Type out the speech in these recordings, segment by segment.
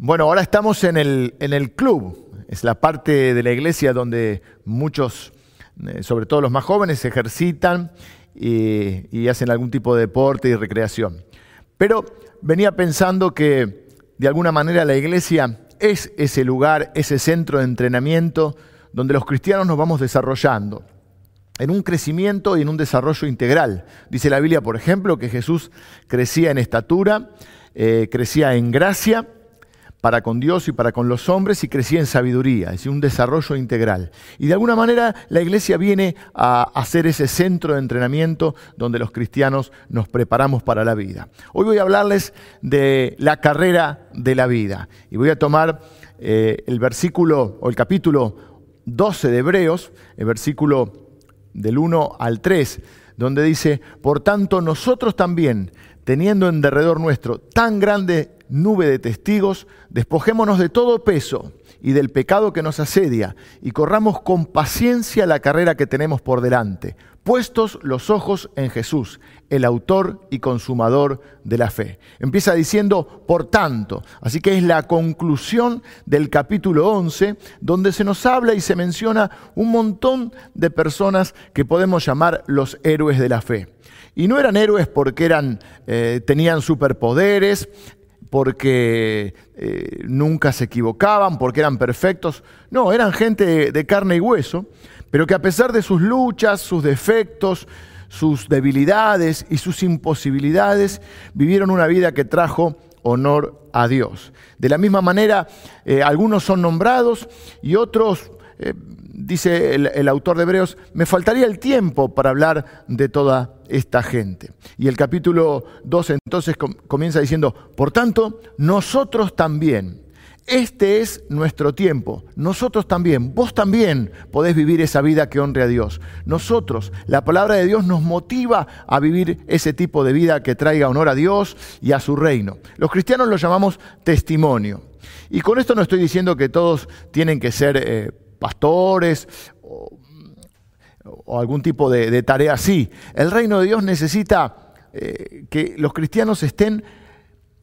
Bueno, ahora estamos en el, en el club. Es la parte de la iglesia donde muchos, eh, sobre todo los más jóvenes, ejercitan y, y hacen algún tipo de deporte y recreación. Pero venía pensando que de alguna manera la iglesia es ese lugar, ese centro de entrenamiento donde los cristianos nos vamos desarrollando en un crecimiento y en un desarrollo integral. Dice la Biblia, por ejemplo, que Jesús crecía en estatura, eh, crecía en gracia para con Dios y para con los hombres y crecía en sabiduría, es decir, un desarrollo integral. Y de alguna manera la iglesia viene a hacer ese centro de entrenamiento donde los cristianos nos preparamos para la vida. Hoy voy a hablarles de la carrera de la vida y voy a tomar eh, el versículo o el capítulo 12 de Hebreos, el versículo del 1 al 3, donde dice, por tanto nosotros también, teniendo en derredor nuestro tan grande nube de testigos, despojémonos de todo peso y del pecado que nos asedia y corramos con paciencia la carrera que tenemos por delante, puestos los ojos en Jesús, el autor y consumador de la fe. Empieza diciendo, por tanto, así que es la conclusión del capítulo 11, donde se nos habla y se menciona un montón de personas que podemos llamar los héroes de la fe. Y no eran héroes porque eran, eh, tenían superpoderes, porque eh, nunca se equivocaban, porque eran perfectos. No, eran gente de carne y hueso, pero que a pesar de sus luchas, sus defectos, sus debilidades y sus imposibilidades, vivieron una vida que trajo honor a Dios. De la misma manera, eh, algunos son nombrados y otros, eh, dice el, autor de Hebreos, me faltaría el tiempo para hablar de toda esta gente. Y el capítulo 2 entonces comienza diciendo, por tanto, nosotros también, este es nuestro tiempo, nosotros también, vos también podés vivir esa vida que honre a Dios. Nosotros, la palabra de Dios nos motiva a vivir ese tipo de vida que traiga honor a Dios y a su reino. Los cristianos lo llamamos testimonio. Y con esto no estoy diciendo que todos tienen que ser eh, pastores o algún tipo de, tarea así. El reino de Dios necesita eh, que los cristianos estén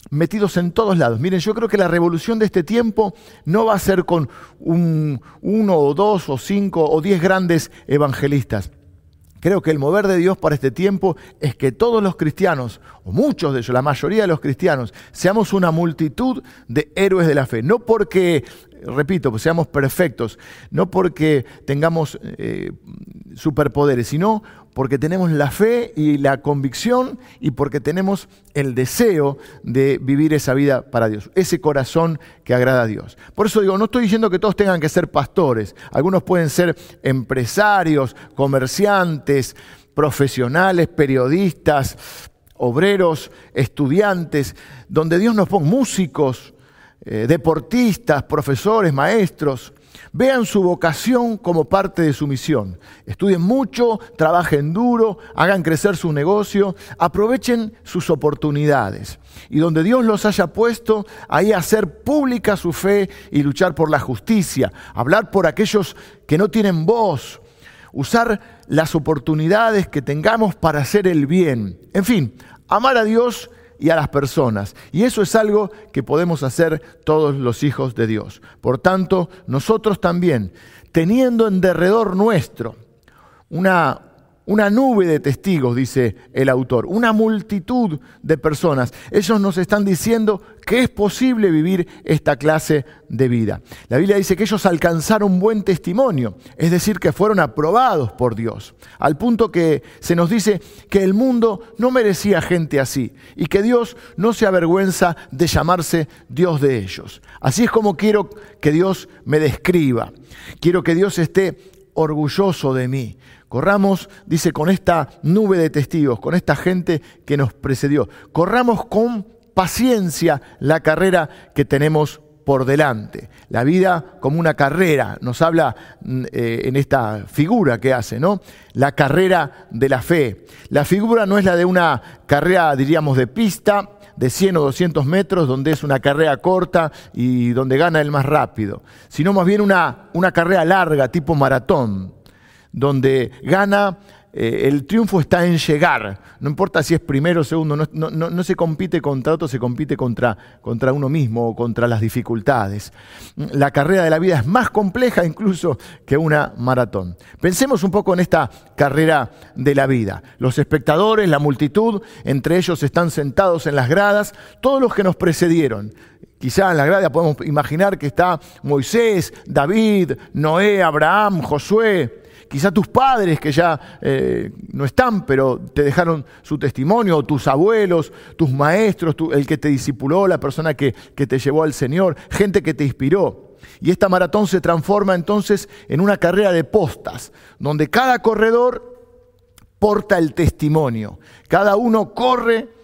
metidos en todos lados. Miren, yo creo que la revolución de este tiempo no va a ser con un, uno o dos o cinco o diez grandes evangelistas. Creo que el mover de Dios para este tiempo es que todos los cristianos, o muchos de ellos, la mayoría de los cristianos, seamos una multitud de héroes de la fe. No porque, repito, pues seamos perfectos, no porque tengamos eh, superpoderes, sino porque tenemos la fe y la convicción y porque tenemos el deseo de vivir esa vida para Dios, ese corazón que agrada a Dios. Por eso digo, no estoy diciendo que todos tengan que ser pastores, algunos pueden ser empresarios, comerciantes, profesionales, periodistas, obreros, estudiantes, donde Dios nos ponga músicos, eh, deportistas, profesores, maestros. Vean su vocación como parte de su misión. Estudien mucho, trabajen duro, hagan crecer su negocio, aprovechen sus oportunidades. Y donde Dios los haya puesto, ahí hacer pública su fe y luchar por la justicia, hablar por aquellos que no tienen voz, usar las oportunidades que tengamos para hacer el bien. En fin, amar a Dios y a las personas. Y eso es algo que podemos hacer todos los hijos de Dios. Por tanto, nosotros también, teniendo en derredor nuestro una una nube de testigos, dice el autor, una multitud de personas. Ellos nos están diciendo que es posible vivir esta clase de vida. La Biblia dice que ellos alcanzaron buen testimonio, es decir, que fueron aprobados por Dios, al punto que se nos dice que el mundo no merecía gente así y que Dios no se avergüenza de llamarse Dios de ellos. Así es como quiero que Dios me describa. Quiero que Dios esté orgulloso de mí. Corramos, dice, con esta nube de testigos, con esta gente que nos precedió. Corramos con paciencia la carrera que tenemos por delante. La vida como una carrera, nos habla mm, eh, en esta figura que hace, ¿no? La carrera de la fe. La figura no es la de una carrera, diríamos, de pista, de 100 o 200 metros, donde es una carrera corta y donde gana el más rápido, sino más bien una, una carrera larga, tipo maratón, donde gana eh, el triunfo está en llegar. No importa si es primero o segundo, no, se compite contra otro, se compite contra, uno mismo o contra las dificultades. La carrera de la vida es más compleja incluso que una maratón. Pensemos un poco en esta carrera de la vida. Los espectadores, la multitud, entre ellos están sentados en las gradas, todos los que nos precedieron. Quizá en la grada podemos imaginar que está Moisés, David, Noé, Abraham, Josué, quizá tus padres que ya eh, no están, pero te dejaron su testimonio, o tus abuelos, tus maestros, el que te discipuló, la persona que, que te llevó al Señor, gente que te inspiró. Y esta maratón se transforma entonces en una carrera de postas, donde cada corredor porta el testimonio. Cada uno corre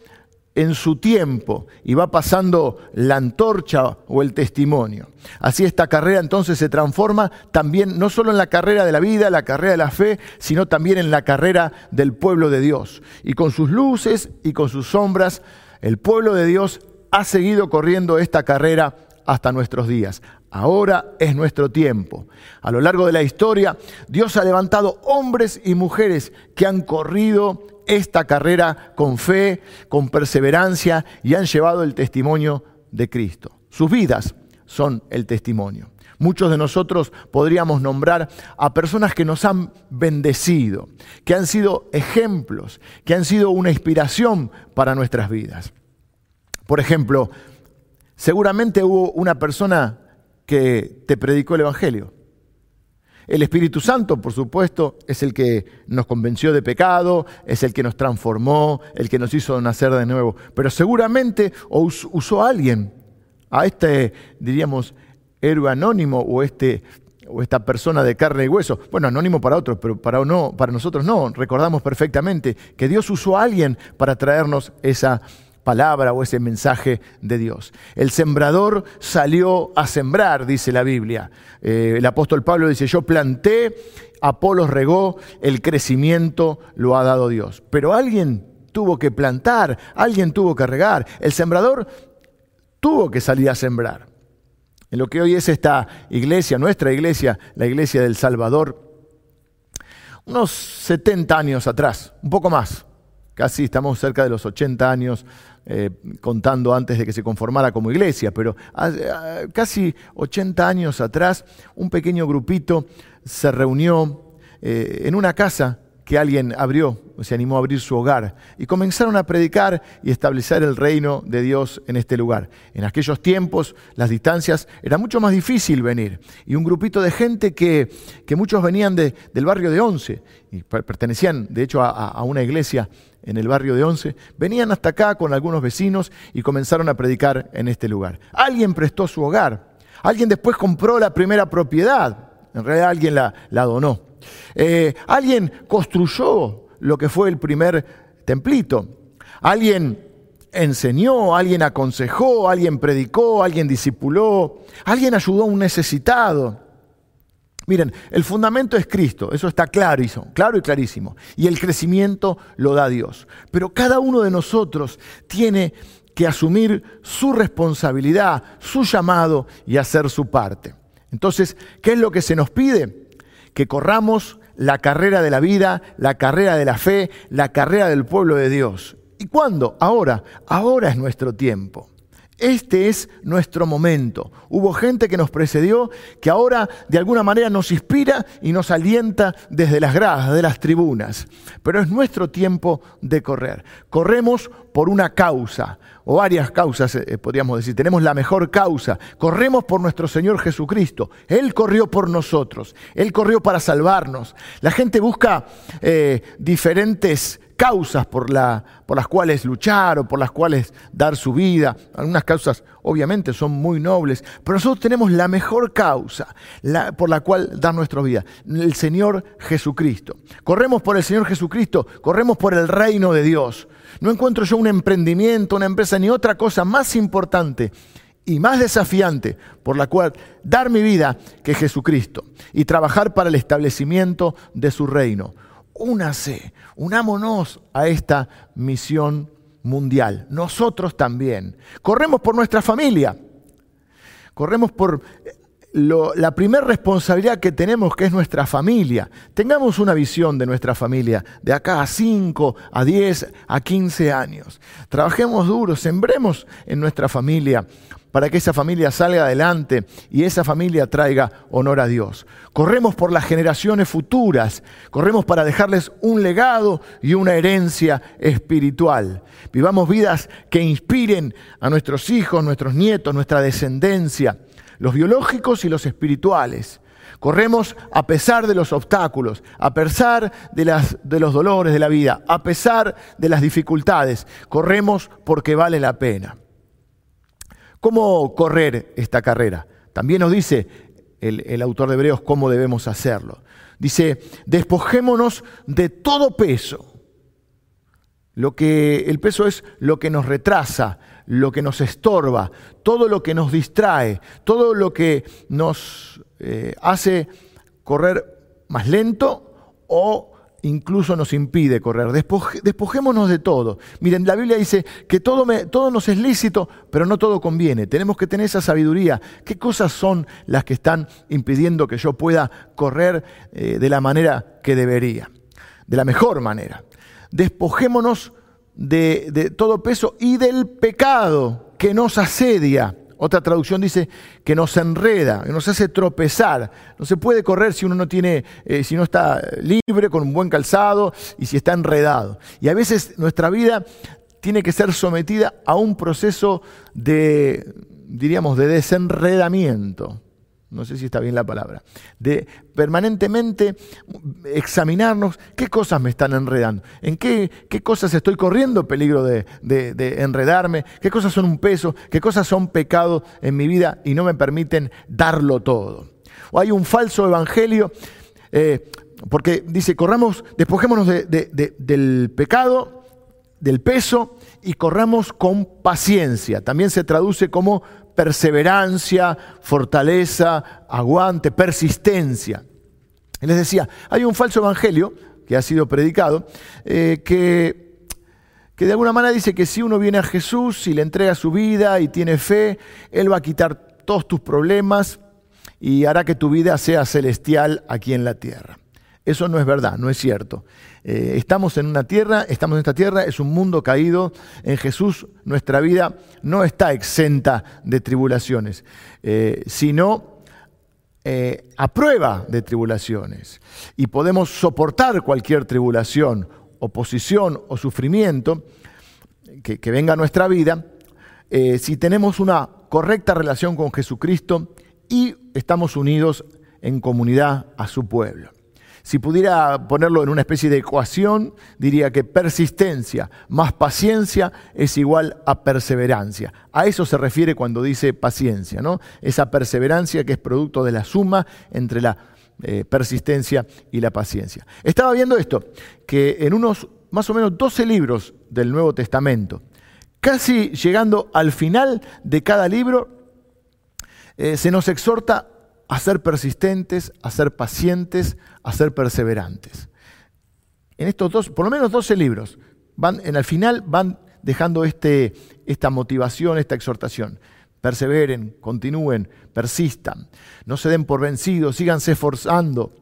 en su tiempo y va pasando la antorcha o el testimonio. Así esta carrera entonces se transforma también no solo en la carrera de la vida, la carrera de la fe, sino también en la carrera del pueblo de Dios. Y con sus luces y con sus sombras, el pueblo de Dios ha seguido corriendo esta carrera hasta nuestros días. Ahora es nuestro tiempo. A lo largo de la historia, Dios ha levantado hombres y mujeres que han corrido esta carrera con fe, con perseverancia y han llevado el testimonio de Cristo. Sus vidas son el testimonio. Muchos de nosotros podríamos nombrar a personas que nos han bendecido, que han sido ejemplos, que han sido una inspiración para nuestras vidas. Por ejemplo, seguramente hubo una persona que te predicó el Evangelio. El Espíritu Santo, por supuesto, es el que nos convenció de pecado, es el que nos transformó, el que nos hizo nacer de nuevo. Pero seguramente usó a alguien, a este, diríamos, héroe anónimo o, este, o esta persona de carne y hueso. Bueno, anónimo para otros, pero para, no, para nosotros no. Recordamos perfectamente que Dios usó a alguien para traernos esa palabra o ese mensaje de Dios. El sembrador salió a sembrar, dice la Biblia. Eh, el apóstol Pablo dice, yo planté, Apolo regó, el crecimiento lo ha dado Dios. Pero alguien tuvo que plantar, alguien tuvo que regar. El sembrador tuvo que salir a sembrar. En lo que hoy es esta iglesia, nuestra iglesia, la iglesia del Salvador, unos 70 años atrás, un poco más, casi estamos cerca de los 80 años eh, contando antes de que se conformara como iglesia, pero casi 80 años atrás un pequeño grupito se reunió eh, en una casa que alguien abrió, se animó a abrir su hogar, y comenzaron a predicar y establecer el reino de Dios en este lugar. En aquellos tiempos las distancias era mucho más difícil venir, y un grupito de gente que, que muchos venían de, del barrio de Once, y pertenecían de hecho a, a una iglesia en el barrio de Once, venían hasta acá con algunos vecinos y comenzaron a predicar en este lugar. Alguien prestó su hogar, alguien después compró la primera propiedad, en realidad alguien la, donó. Eh, alguien construyó lo que fue el primer templito. Alguien enseñó, alguien aconsejó, alguien predicó, alguien discipuló, alguien ayudó a un necesitado. Miren, el fundamento es Cristo, eso está claro, claro y clarísimo. Y el crecimiento lo da Dios. Pero cada uno de nosotros tiene que asumir su responsabilidad, su llamado y hacer su parte. Entonces, ¿qué es lo que se nos pide? Que corramos la carrera de la vida, la carrera de la fe, la carrera del pueblo de Dios. ¿Y cuándo? Ahora. Ahora es nuestro tiempo. Este es nuestro momento. Hubo gente que nos precedió que ahora de alguna manera nos inspira y nos alienta desde las gradas, de las tribunas. Pero es nuestro tiempo de correr. Corremos por una causa, o varias causas, eh, podríamos decir. Tenemos la mejor causa. Corremos por nuestro Señor Jesucristo. Él corrió por nosotros. Él corrió para salvarnos. La gente busca eh, diferentes causas por, la, por, las cuales luchar o por las cuales dar su vida. Algunas causas obviamente son muy nobles, pero nosotros tenemos la mejor causa por la cual dar nuestra vida, el Señor Jesucristo. Corremos por el Señor Jesucristo, corremos por el reino de Dios. No encuentro yo un emprendimiento, una empresa, ni otra cosa más importante y más desafiante por la cual dar mi vida que Jesucristo y trabajar para el establecimiento de su reino únase, unámonos a esta misión mundial. Nosotros también. Corremos por nuestra familia. Corremos por la primera responsabilidad que tenemos, que es nuestra familia. Tengamos una visión de nuestra familia de acá a 5, a 10, a 15 años. Trabajemos duro, sembremos en nuestra familia para que esa familia salga adelante y esa familia traiga honor a Dios. Corremos por las generaciones futuras, corremos para dejarles un legado y una herencia espiritual. Vivamos vidas que inspiren a nuestros hijos, nuestros nietos, nuestra descendencia los biológicos y los espirituales. Corremos a pesar de los obstáculos, a pesar de, los dolores de la vida, a pesar de las dificultades. Corremos porque vale la pena. ¿Cómo correr esta carrera? También nos dice el, autor de Hebreos cómo debemos hacerlo. Dice, despojémonos de todo peso. Lo que el peso es lo que nos retrasa, lo que nos estorba, todo lo que nos distrae, todo lo que nos eh, hace correr más lento o incluso nos impide correr. despojémonos de todo. Miren, la Biblia dice que todo, todo, nos es lícito, pero no todo conviene. Tenemos que tener esa sabiduría. ¿Qué cosas son las que están impidiendo que yo pueda correr eh, de la manera que debería? De la mejor manera. Despojémonos de, todo peso y del pecado que nos asedia. Otra traducción dice que nos enreda, nos hace tropezar. No se puede correr si uno no tiene, eh, si no está libre, con un buen calzado y si está enredado. Y a veces nuestra vida tiene que ser sometida a un proceso de, diríamos, de desenredamiento no sé si está bien la palabra, de permanentemente examinarnos qué cosas me están enredando, en qué, qué cosas estoy corriendo peligro de, enredarme, qué cosas son un peso, qué cosas son pecado en mi vida y no me permiten darlo todo. O hay un falso evangelio, eh, porque dice, corramos, despojémonos del pecado, del peso, y corramos con paciencia. También se traduce como perseverancia, fortaleza, aguante, persistencia. Les decía, hay un falso evangelio que ha sido predicado, eh, que, que de alguna manera dice que si uno viene a Jesús y le entrega su vida y tiene fe, Él va a quitar todos tus problemas y hará que tu vida sea celestial aquí en la tierra. Eso no es verdad, no es cierto. Eh, estamos en una tierra, estamos en esta tierra, es un mundo caído. En Jesús nuestra vida no está exenta de tribulaciones, eh, sino eh, a prueba de tribulaciones. Y podemos soportar cualquier tribulación, oposición o sufrimiento que, que venga a nuestra vida si tenemos una correcta relación con Jesucristo y estamos unidos en comunidad a su pueblo. Si pudiera ponerlo en una especie de ecuación, diría que persistencia más paciencia es igual a perseverancia. A eso se refiere cuando dice paciencia, ¿no? Esa perseverancia que es producto de la suma entre la eh, persistencia y la paciencia. Estaba viendo esto, que en unos más o menos 12 libros del Nuevo Testamento, casi llegando al final de cada libro, eh, se nos exhorta a ser persistentes, a ser pacientes, a ser perseverantes. En estos dos, por lo menos 12 libros, van, en el final van dejando este, esta motivación, esta exhortación. Perseveren, continúen, persistan, no se den por vencidos, síganse esforzando,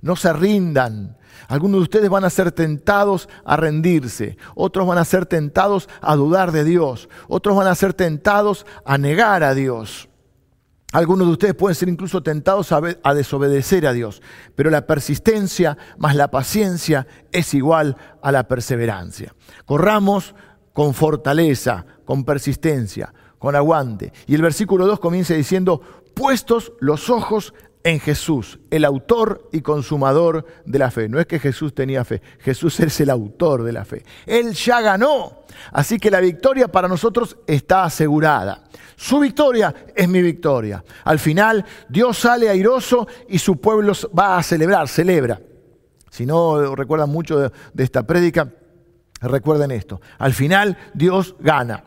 no se rindan. Algunos de ustedes van a ser tentados a rendirse, otros van a ser tentados a dudar de Dios, otros van a ser tentados a negar a Dios. Algunos de ustedes pueden ser incluso tentados a, desobedecer a Dios, pero la persistencia más la paciencia es igual a la perseverancia. Corramos con fortaleza, con persistencia, con aguante. Y el versículo 2 comienza diciendo, puestos los ojos en Jesús, el autor y consumador de la fe. No es que Jesús tenía fe, Jesús es el autor de la fe. Él ya ganó, así que la victoria para nosotros está asegurada. Su victoria es mi victoria. Al final Dios sale airoso y su pueblo va a celebrar, celebra. Si no recuerdan mucho de, esta prédica, recuerden esto. Al final Dios gana.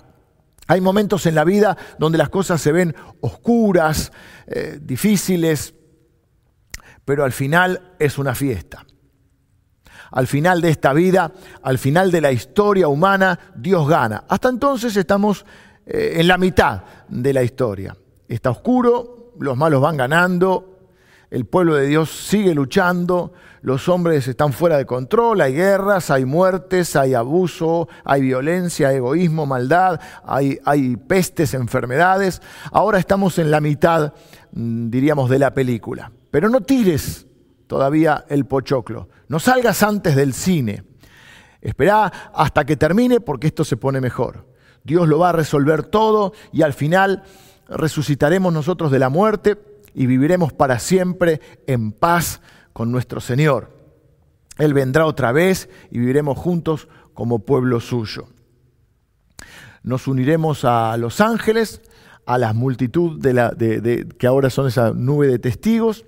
Hay momentos en la vida donde las cosas se ven oscuras, eh, difíciles, pero al final es una fiesta. Al final de esta vida, al final de la historia humana, Dios gana. Hasta entonces estamos eh, en la mitad de la historia. está oscuro, los malos van ganando, el pueblo de Dios sigue luchando, los hombres están fuera de control, hay guerras, hay muertes, hay abuso, hay violencia, egoísmo, maldad, hay, pestes, enfermedades. Ahora estamos en la mitad, mm, diríamos, de la película. Pero no tires todavía el pochoclo, no salgas antes del cine. Esperá hasta que termine porque esto se pone mejor. Dios lo va a resolver todo y al final resucitaremos nosotros de la muerte y viviremos para siempre en paz con nuestro Señor. Él vendrá otra vez y viviremos juntos como pueblo suyo. Nos uniremos a los ángeles, a la multitud de la, de, que ahora son esa nube de testigos,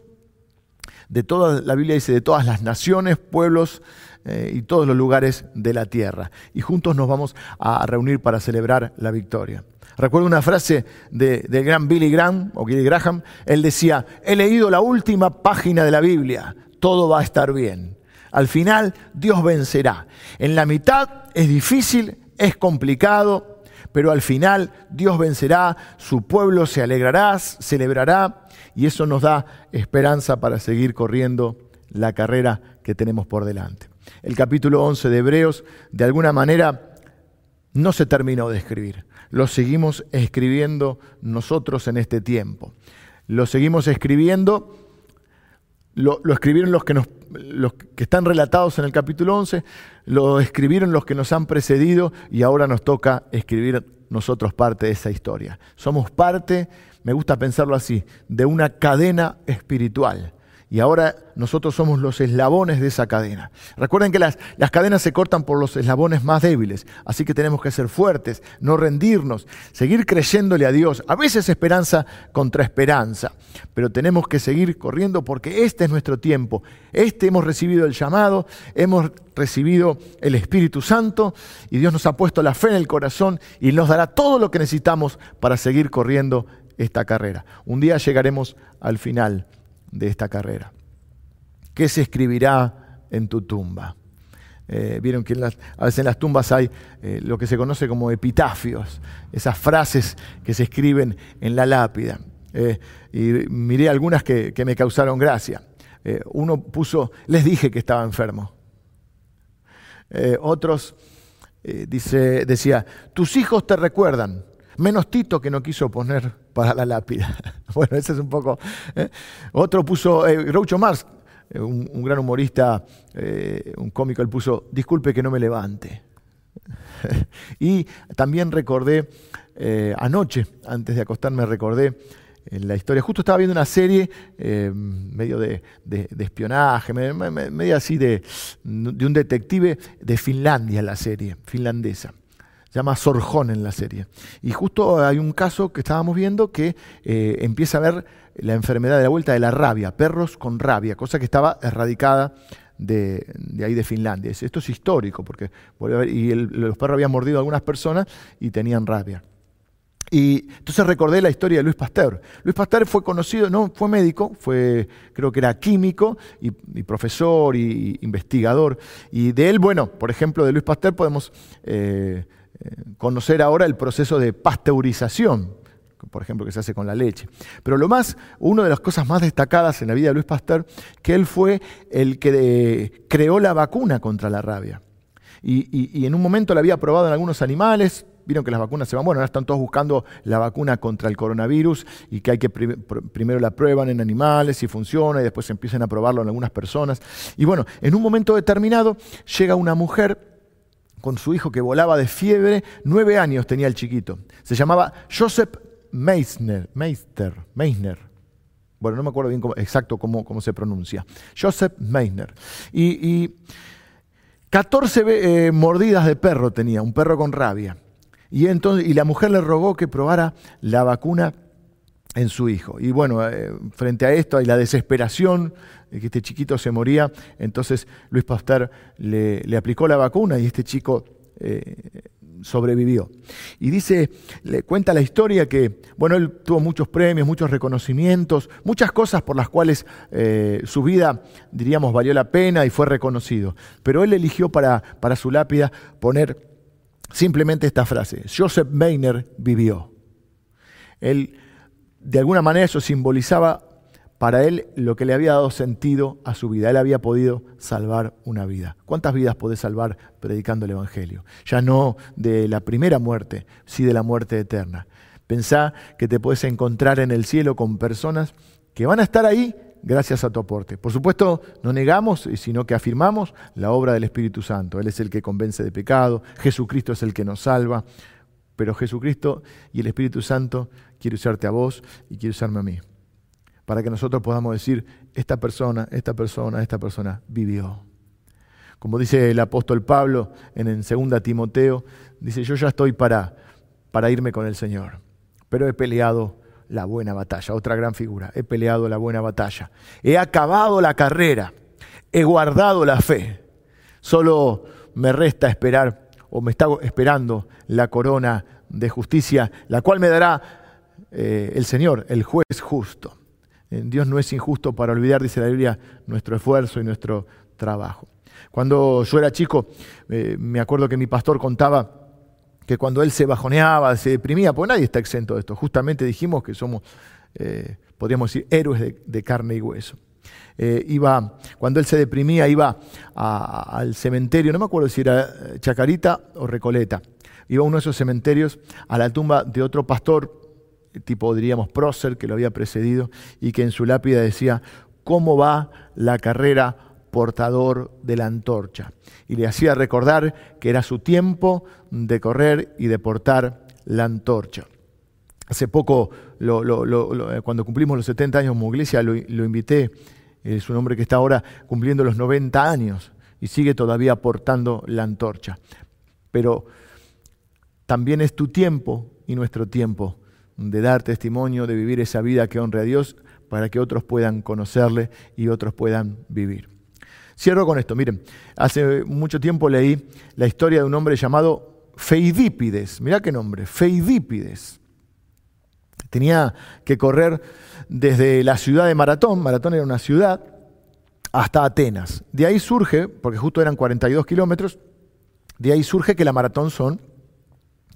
de toda la Biblia dice de todas las naciones, pueblos eh, y todos los lugares de la tierra. Y juntos nos vamos a reunir para celebrar la victoria. Recuerdo una frase del de gran Billy Graham, o Billy Graham, él decía, he leído la última página de la Biblia, todo va a estar bien. Al final Dios vencerá. En la mitad es difícil, es complicado, pero al final Dios vencerá, su pueblo se alegrará, celebrará, y eso nos da esperanza para seguir corriendo la carrera que tenemos por delante. El capítulo 11 de Hebreos, de alguna manera, no se terminó de escribir lo seguimos escribiendo nosotros en este tiempo. Lo seguimos escribiendo, lo, escribieron los que, nos, los que están relatados en el capítulo 11, lo escribieron los que nos han precedido y ahora nos toca escribir nosotros parte de esa historia. Somos parte, me gusta pensarlo así, de una cadena espiritual y ahora nosotros somos los eslabones de esa cadena. Recuerden que las, las, cadenas se cortan por los eslabones más débiles, así que tenemos que ser fuertes, no rendirnos, seguir creyéndole a Dios. A veces esperanza contra esperanza, pero tenemos que seguir corriendo porque este es nuestro tiempo. Este hemos recibido el llamado, hemos recibido el Espíritu Santo y Dios nos ha puesto la fe en el corazón y nos dará todo lo que necesitamos para seguir corriendo esta carrera. Un día llegaremos al final de esta carrera. ¿Qué se escribirá en tu tumba? Eh, vieron que a veces en las tumbas hay eh, lo que se conoce como epitafios, esas frases que se escriben en la lápida. Eh, y miré algunas que, me causaron gracia. uno puso, les dije que estaba enfermo. otros, dice, decía, tus hijos te recuerdan, menos Tito que no quiso poner para la lápida. bueno, ese es un poco... ¿eh? Otro puso, eh, Groucho Marx, eh, un, gran humorista, un cómico, él puso, disculpe que no me levante. y también recordé, anoche, antes de acostarme, recordé la historia. Justo estaba viendo una serie medio de, espionaje, medio así de, de, un detective de Finlandia, la serie, finlandesa llama Sorjón en la serie. Y justo hay un caso que estábamos viendo que eh, empieza a ver la enfermedad de la vuelta de la rabia, perros con rabia, cosa que estaba erradicada de, ahí de Finlandia. Esto es histórico, porque y los perros habían mordido a algunas personas y tenían rabia. Y entonces recordé la historia de Luis Pasteur. Luis Pasteur fue conocido, no fue médico, fue, creo que era químico y, profesor y, investigador. Y de él, bueno, por ejemplo, de Luis Pasteur podemos eh, conocer ahora el proceso de pasteurización, por ejemplo, que se hace con la leche. Pero lo más, una de las cosas más destacadas en la vida de Luis Pasteur, que él fue el que creó la vacuna contra la rabia. Y, en un momento la había probado en algunos animales, vieron que las vacunas se van, bueno, ahora están todos buscando la vacuna contra el coronavirus y que hay que primero la prueban en animales y funciona y después empiezan a probarlo en algunas personas. Y bueno, en un momento determinado llega una mujer con su hijo que volaba de fiebre. Nueve años tenía el chiquito. Se llamaba Joseph Meissner. Meister, Meissner. Bueno, no me acuerdo bien exacto cómo, cómo, se pronuncia. Joseph Meissner. Y, 14 eh, mordidas de perro tenía, un perro con rabia. Y, entonces, y la mujer le rogó que probara la vacuna en su hijo. Y bueno, eh, frente a esto hay la desesperación de que este chiquito se moría, entonces Luis Pasteur le, aplicó la vacuna y este chico eh, sobrevivió. Y dice, le cuenta la historia que, bueno, él tuvo muchos premios, muchos reconocimientos, muchas cosas por las cuales eh, su vida, diríamos, valió la pena y fue reconocido. Pero él eligió para, para su lápida poner simplemente esta frase, Joseph Meiner vivió. Él de alguna manera eso simbolizaba para él lo que le había dado sentido a su vida. Él había podido salvar una vida. ¿Cuántas vidas podés salvar predicando el Evangelio? Ya no de la primera muerte, sí de la muerte eterna. Pensá que te puedes encontrar en el cielo con personas que van a estar ahí gracias a tu aporte. Por supuesto, no negamos, sino que afirmamos la obra del Espíritu Santo. Él es el que convence de pecado, Jesucristo es el que nos salva, pero Jesucristo y el Espíritu Santo quiere usarte a vos y quiere usarme a mí para que nosotros podamos decir, esta persona, esta persona, esta persona vivió. Como dice el apóstol Pablo en, en 2 Timoteo, dice, yo ya estoy para, para irme con el Señor, pero he peleado la buena batalla, otra gran figura, he peleado la buena batalla, he acabado la carrera, he guardado la fe, solo me resta esperar o me está esperando la corona de justicia, la cual me dará eh, el Señor, el juez justo. Eh, Dios no es injusto para olvidar, dice la Biblia, nuestro esfuerzo y nuestro trabajo. Cuando yo era chico, eh, me acuerdo que mi pastor contaba que cuando él se bajoneaba, se deprimía, pues nadie está exento de esto. Justamente dijimos que somos, podríamos decir, héroes de, carne y hueso. Iba, cuando él se deprimía, iba al cementerio, no me acuerdo si era Chacarita o Recoleta. Iba a uno de esos cementerios a la tumba de otro pastor tipo diríamos prócer que lo había precedido y que en su lápida decía, ¿cómo va la carrera portador de la antorcha? Y le hacía recordar que era su tiempo de correr y de portar la antorcha. Hace poco, cuando cumplimos los 70 años como iglesia, lo, invité, es un hombre que está ahora cumpliendo los 90 años y sigue todavía portando la antorcha. Pero también es tu tiempo y nuestro tiempo de dar testimonio, de vivir esa vida que honre a Dios para que otros puedan conocerle y otros puedan vivir. Cierro con esto, miren, hace mucho tiempo leí la historia de un hombre llamado Feidípides, mirá qué nombre, Feidípides. Tenía que correr desde la ciudad de Maratón, Maratón era una ciudad, hasta Atenas. De ahí surge, porque justo eran 42 kilómetros, de ahí surge que la maratón son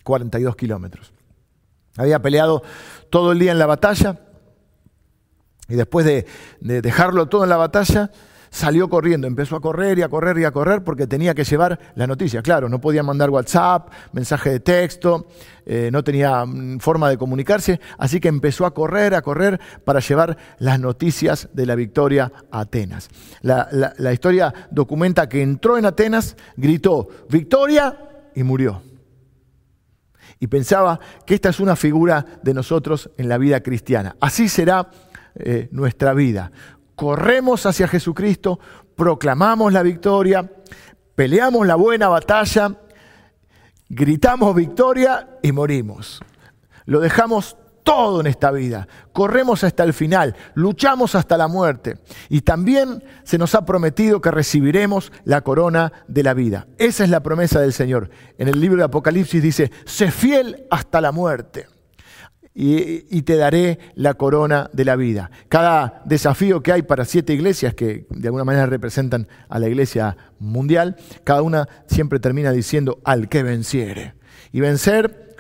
42 kilómetros. Había peleado todo el día en la batalla y después de, dejarlo todo en la batalla, salió corriendo, empezó a correr y a correr y a correr porque tenía que llevar la noticia. Claro, no podía mandar WhatsApp, mensaje de texto, eh, no tenía mm, forma de comunicarse, así que empezó a correr, a correr para llevar las noticias de la victoria a Atenas. la historia documenta que entró en Atenas, gritó, victoria y murió y pensaba que esta es una figura de nosotros en la vida cristiana. Así será eh, nuestra vida. Corremos hacia Jesucristo, proclamamos la victoria, peleamos la buena batalla, gritamos victoria y morimos. Lo dejamos todo en esta vida. Corremos hasta el final, luchamos hasta la muerte. Y también se nos ha prometido que recibiremos la corona de la vida. Esa es la promesa del Señor. En el libro de Apocalipsis dice, sé fiel hasta la muerte. Y, te daré la corona de la vida. Cada desafío que hay para siete iglesias que de alguna manera representan a la iglesia mundial, cada una siempre termina diciendo al que venciere. Y vencer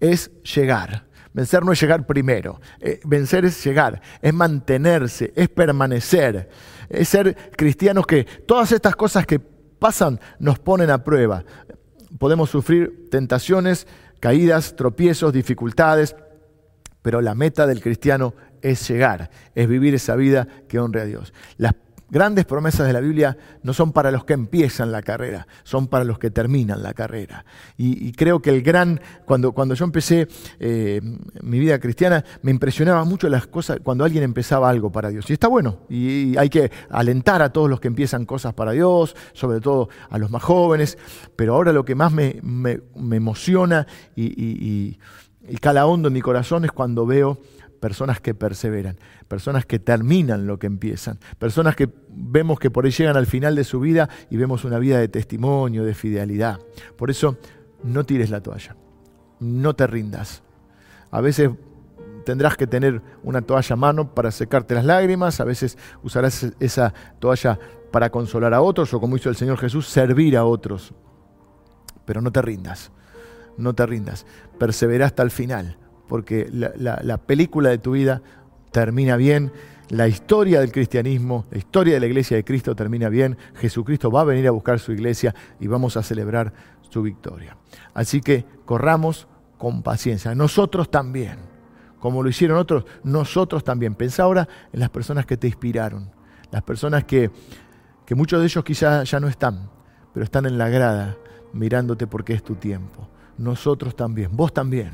es llegar. Vencer no es llegar primero, eh, vencer es llegar, es mantenerse, es permanecer, es ser cristianos que todas estas cosas que pasan nos ponen a prueba. Podemos sufrir tentaciones, caídas, tropiezos, dificultades, pero la meta del cristiano es llegar, es vivir esa vida que honre a Dios. Las grandes promesas de la Biblia no son para los que empiezan la carrera, son para los que terminan la carrera. Y, creo que el gran, cuando, cuando yo empecé eh, mi vida cristiana, me impresionaba mucho las cosas cuando alguien empezaba algo para Dios. Y está bueno, y, hay que alentar a todos los que empiezan cosas para Dios, sobre todo a los más jóvenes, pero ahora lo que más me, me, emociona y cala hondo en mi corazón es cuando veo personas que perseveran, personas que terminan lo que empiezan, personas que vemos que por ahí llegan al final de su vida y vemos una vida de testimonio, de fidelidad. Por eso, no tires la toalla, no te rindas. A veces tendrás que tener una toalla a mano para secarte las lágrimas, a veces usarás esa toalla para consolar a otros o como hizo el Señor Jesús, servir a otros. Pero no te rindas, no te rindas, persevera hasta el final porque la, película de tu vida termina bien, la historia del cristianismo, la historia de la iglesia de Cristo termina bien, Jesucristo va a venir a buscar su iglesia y vamos a celebrar su victoria. Así que corramos con paciencia, nosotros también, como lo hicieron otros, nosotros también. Pensa ahora en las personas que te inspiraron, las personas que, que muchos de ellos quizás ya no están, pero están en la grada mirándote porque es tu tiempo. Nosotros también, vos también,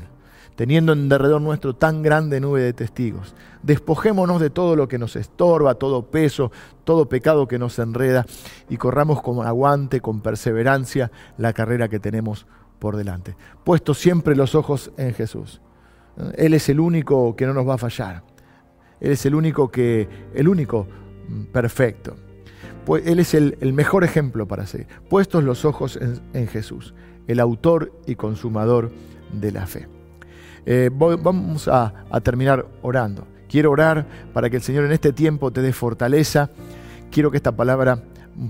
teniendo en derredor nuestro tan grande nube de testigos. Despojémonos de todo lo que nos estorba, todo peso, todo pecado que nos enreda y corramos con aguante, con perseverancia la carrera que tenemos por delante. Puesto siempre los ojos en Jesús. Él es el único que no nos va a fallar. Él es el único que, el único mm, perfecto. Pues él es el, mejor ejemplo para seguir. Puestos los ojos en, Jesús, el autor y consumador de la fe. Eh, vamos a, terminar orando. Quiero orar para que el Señor en este tiempo te dé fortaleza. Quiero que esta palabra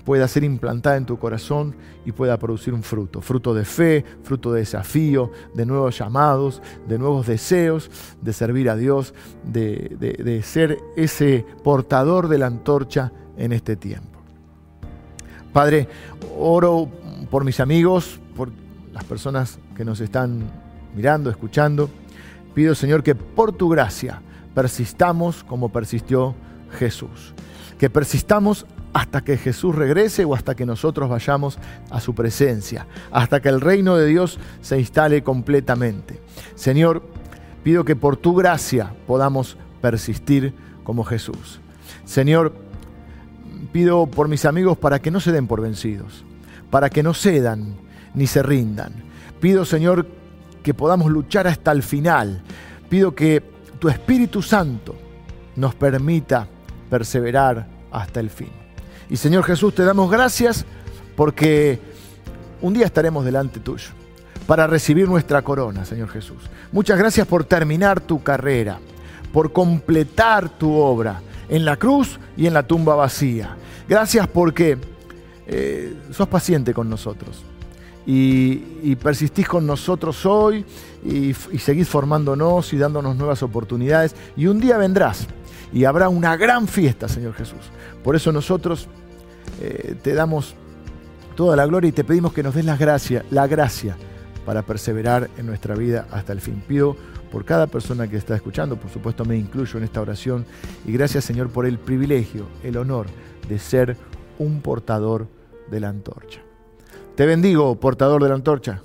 pueda ser implantada en tu corazón y pueda producir un fruto, fruto de fe, fruto de desafío, de nuevos llamados, de nuevos deseos, de servir a Dios, de, de ser ese portador de la antorcha en este tiempo. Padre, oro por mis amigos, por las personas que nos están mirando, escuchando. Pido, Señor, que por tu gracia persistamos como persistió Jesús. Que persistamos hasta que Jesús regrese o hasta que nosotros vayamos a su presencia, hasta que el reino de Dios se instale completamente. Señor, pido que por tu gracia podamos persistir como Jesús. Señor, pido por mis amigos para que no se den por vencidos, para que no cedan ni se rindan. Pido, Señor, que podamos luchar hasta el final. Pido que tu Espíritu Santo nos permita perseverar hasta el fin. Y Señor Jesús, te damos gracias porque un día estaremos delante tuyo para recibir nuestra corona, Señor Jesús. Muchas gracias por terminar tu carrera, por completar tu obra en la cruz y en la tumba vacía. Gracias porque eh, sos paciente con nosotros y, persistís con nosotros hoy y, seguís formándonos y dándonos nuevas oportunidades. Y un día vendrás y habrá una gran fiesta, Señor Jesús. Por eso nosotros eh, te damos toda la gloria y te pedimos que nos des la gracia, la gracia para perseverar en nuestra vida hasta el fin. Pido por cada persona que está escuchando, por supuesto me incluyo en esta oración y gracias Señor por el privilegio, el honor de ser un portador de la antorcha. Te bendigo, portador de la antorcha.